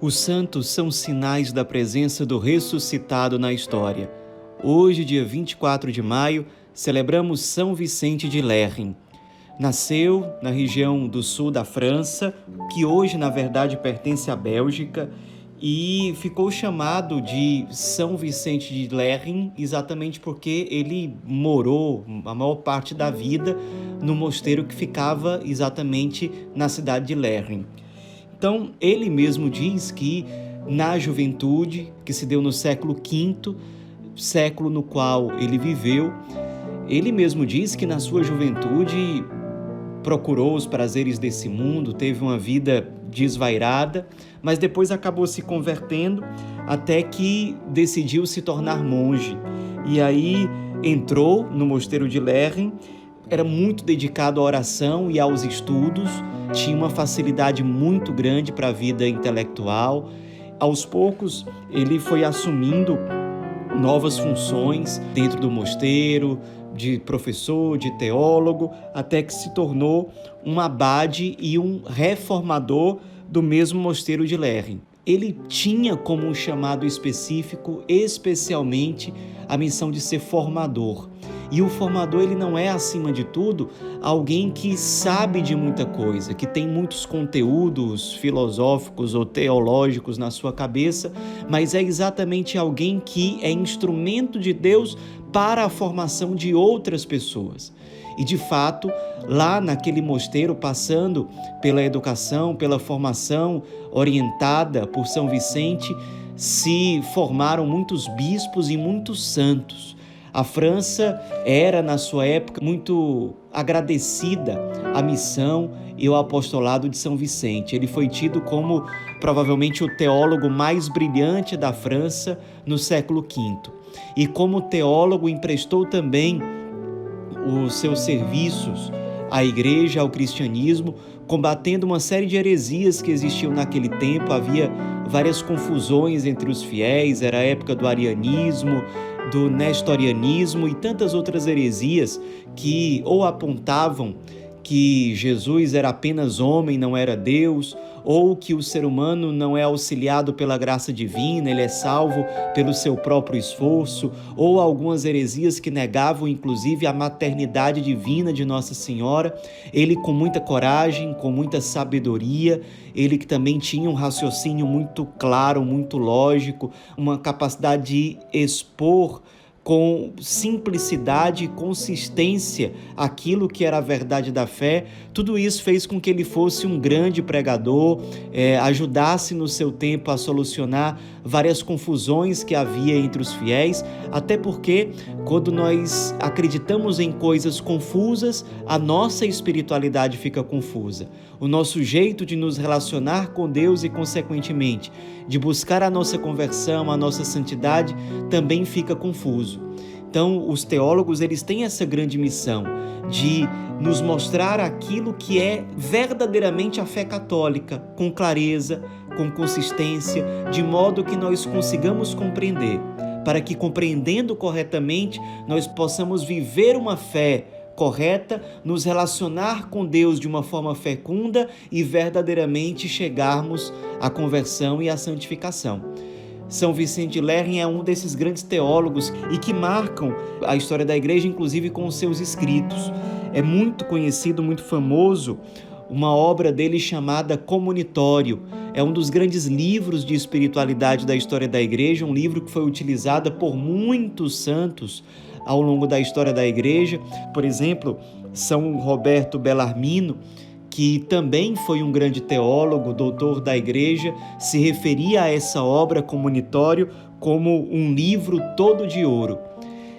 Os santos são sinais da presença do ressuscitado na história. Hoje, dia 24 de maio, celebramos São Vicente de Lerrin. Nasceu na região do sul da França, que hoje, na verdade, pertence à Bélgica, e ficou chamado de São Vicente de Lerrin exatamente porque ele morou a maior parte da vida no mosteiro que ficava exatamente na cidade de Lerrin. Então, ele mesmo diz que na juventude, que se deu no século V, século no qual ele viveu, ele mesmo diz que na sua juventude procurou os prazeres desse mundo, teve uma vida desvairada, mas depois acabou se convertendo até que decidiu se tornar monge. E aí entrou no mosteiro de Lerren, era muito dedicado à oração e aos estudos tinha uma facilidade muito grande para a vida intelectual. Aos poucos, ele foi assumindo novas funções dentro do mosteiro, de professor, de teólogo, até que se tornou um abade e um reformador do mesmo mosteiro de Lerrin. Ele tinha como um chamado específico, especialmente, a missão de ser formador. E o formador, ele não é, acima de tudo, alguém que sabe de muita coisa, que tem muitos conteúdos filosóficos ou teológicos na sua cabeça, mas é exatamente alguém que é instrumento de Deus para a formação de outras pessoas. E de fato, lá naquele mosteiro, passando pela educação, pela formação orientada por São Vicente, se formaram muitos bispos e muitos santos. A França era, na sua época, muito agradecida à missão e ao apostolado de São Vicente. Ele foi tido como provavelmente o teólogo mais brilhante da França no século V. E como teólogo emprestou também os seus serviços à igreja, ao cristianismo, combatendo uma série de heresias que existiam naquele tempo. Havia várias confusões entre os fiéis, era a época do arianismo, do nestorianismo e tantas outras heresias que ou apontavam que Jesus era apenas homem, não era Deus, ou que o ser humano não é auxiliado pela graça divina, ele é salvo pelo seu próprio esforço, ou algumas heresias que negavam inclusive a maternidade divina de Nossa Senhora. Ele, com muita coragem, com muita sabedoria, ele que também tinha um raciocínio muito claro, muito lógico, uma capacidade de expor com simplicidade e consistência aquilo que era a verdade da fé, tudo isso fez com que ele fosse um grande pregador, é, ajudasse no seu tempo a solucionar várias confusões que havia entre os fiéis, até porque quando nós acreditamos em coisas confusas, a nossa espiritualidade fica confusa. O nosso jeito de nos relacionar com Deus e, consequentemente, de buscar a nossa conversão, a nossa santidade, também fica confuso. Então, os teólogos, eles têm essa grande missão de nos mostrar aquilo que é verdadeiramente a fé católica, com clareza, com consistência, de modo que nós consigamos compreender, para que compreendendo corretamente, nós possamos viver uma fé correta, nos relacionar com Deus de uma forma fecunda e verdadeiramente chegarmos à conversão e à santificação. São Vicente de Lerrin é um desses grandes teólogos e que marcam a história da igreja, inclusive com os seus escritos. É muito conhecido, muito famoso, uma obra dele chamada Comunitório. É um dos grandes livros de espiritualidade da história da igreja, um livro que foi utilizado por muitos santos ao longo da história da igreja. Por exemplo, São Roberto Bellarmino, que também foi um grande teólogo, doutor da igreja, se referia a essa obra comunitório como um livro todo de ouro.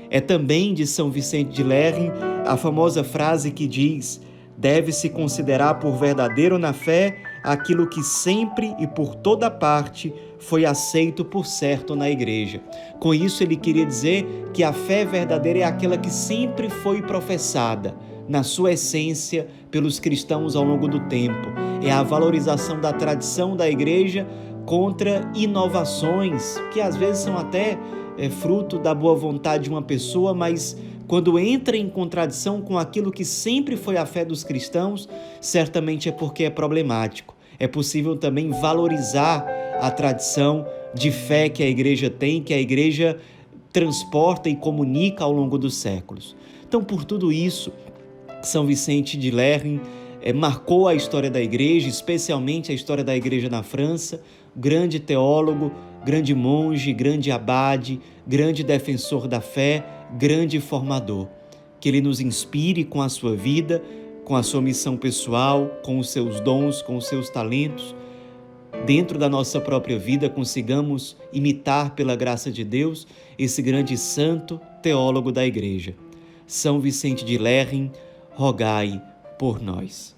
É também de São Vicente de Lerrin a famosa frase que diz: deve-se considerar por verdadeiro na fé aquilo que sempre e por toda parte foi aceito por certo na igreja. Com isso, ele queria dizer que a fé verdadeira é aquela que sempre foi professada na sua essência pelos cristãos ao longo do tempo. É a valorização da tradição da igreja contra inovações que às vezes são até é, fruto da boa vontade de uma pessoa, mas quando entra em contradição com aquilo que sempre foi a fé dos cristãos, certamente é porque é problemático. É possível também valorizar a tradição de fé que a igreja tem, que a igreja transporta e comunica ao longo dos séculos. Então, por tudo isso, São Vicente de Lerrin é, marcou a história da igreja, especialmente a história da igreja na França, grande teólogo, grande monge, grande abade, grande defensor da fé, grande formador. Que ele nos inspire com a sua vida, com a sua missão pessoal, com os seus dons, com os seus talentos. Dentro da nossa própria vida, consigamos imitar, pela graça de Deus, esse grande santo teólogo da Igreja. São Vicente de Lerrin, rogai por nós.